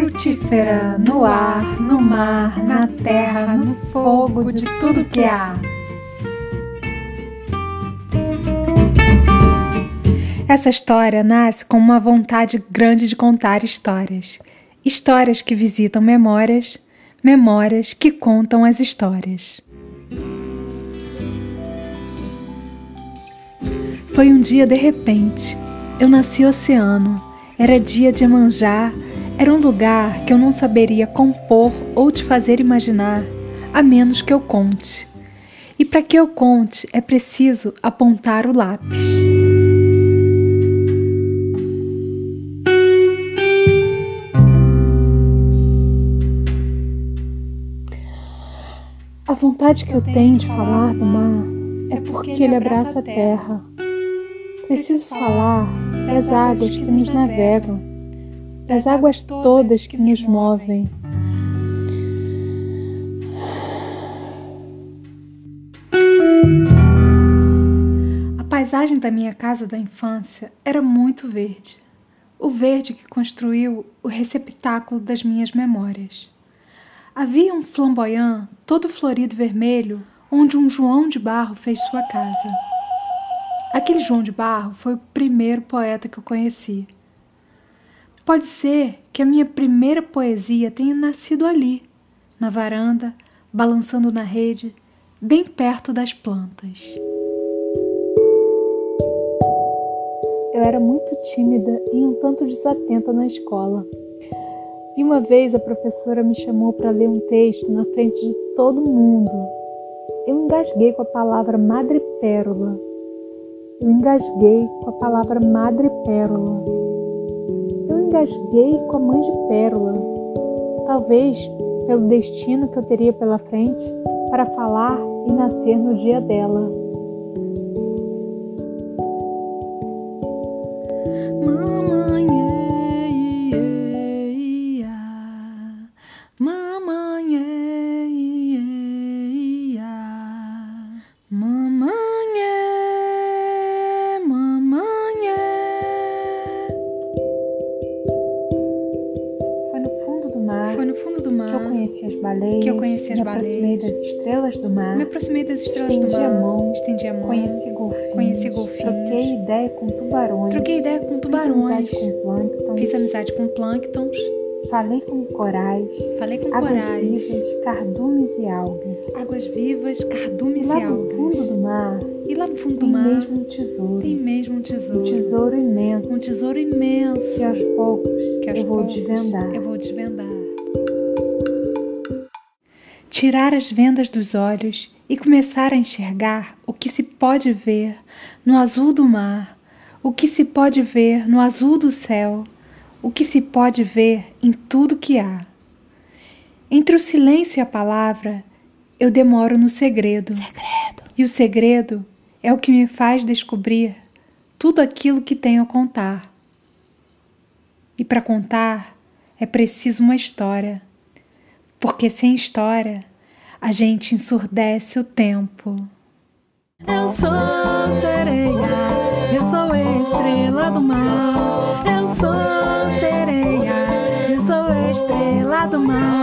frutífera no ar, no mar, na terra, no fogo, de tudo que há. Essa história nasce com uma vontade grande de contar histórias. Histórias que visitam memórias, memórias que contam as histórias. Foi um dia de repente. Eu nasci oceano. Era dia de Emanjá. Era um lugar que eu não saberia compor ou te fazer imaginar, a menos que eu conte. E para que eu conte, é preciso apontar o lápis. A vontade que eu tenho de falar do mar é porque ele abraça a terra. Preciso falar das águas que nos navegam, das águas todas que nos movem. A paisagem da minha casa da infância era muito verde. O verde que construiu o receptáculo das minhas memórias. Havia um flamboyant todo florido vermelho, onde um João de Barro fez sua casa. Aquele João de Barro foi o primeiro poeta que eu conheci. Pode ser que a minha primeira poesia tenha nascido ali, na varanda, balançando na rede, bem perto das plantas. Eu era muito tímida e um tanto desatenta na escola. E uma vez a professora me chamou para ler um texto na frente de todo mundo. Eu engasguei com a palavra madrepérola. Eu engasguei com a palavra madrepérola. Engasguei com a mãe de pérola. Talvez pelo destino que eu teria pela frente para falar e nascer no dia dela. Baleias. Que eu conheci as me baleias. aproximei das estrelas do mar. Me aproximei das estrelas do mar. a mão. Estendi a mão. Conheci golfinhos. Conheci golfinhos. Troquei ideia com tubarões. Troquei ideia com tubarões. Fiz amizade com plâncton. Fiz amizade com plânctons. Falei com corais. Falei com Águas corais. vivas, cardumes e algas. Águas vivas, cardumes Lá e no algas. fundo do mar E lá no fundo do tem mar mesmo um tesouro. tem mesmo um Um tesouro. tesouro imenso Um tesouro imenso. que aos poucos que aos eu vou poucos desvendar. Eu vou desvendar. Tirar as vendas dos olhos e começar a enxergar o que se pode ver no azul do mar, o que se pode ver no azul do céu, o que se pode ver em tudo que há. Entre o silêncio e a palavra, eu demoro no segredo. Segredo. E o segredo é o que me faz descobrir tudo aquilo que tenho a contar. E para contar é preciso uma história, porque sem história a gente ensurdece o tempo. Eu sou sereia, eu sou estrela do mar. Eu sou sereia, eu sou estrela do mar.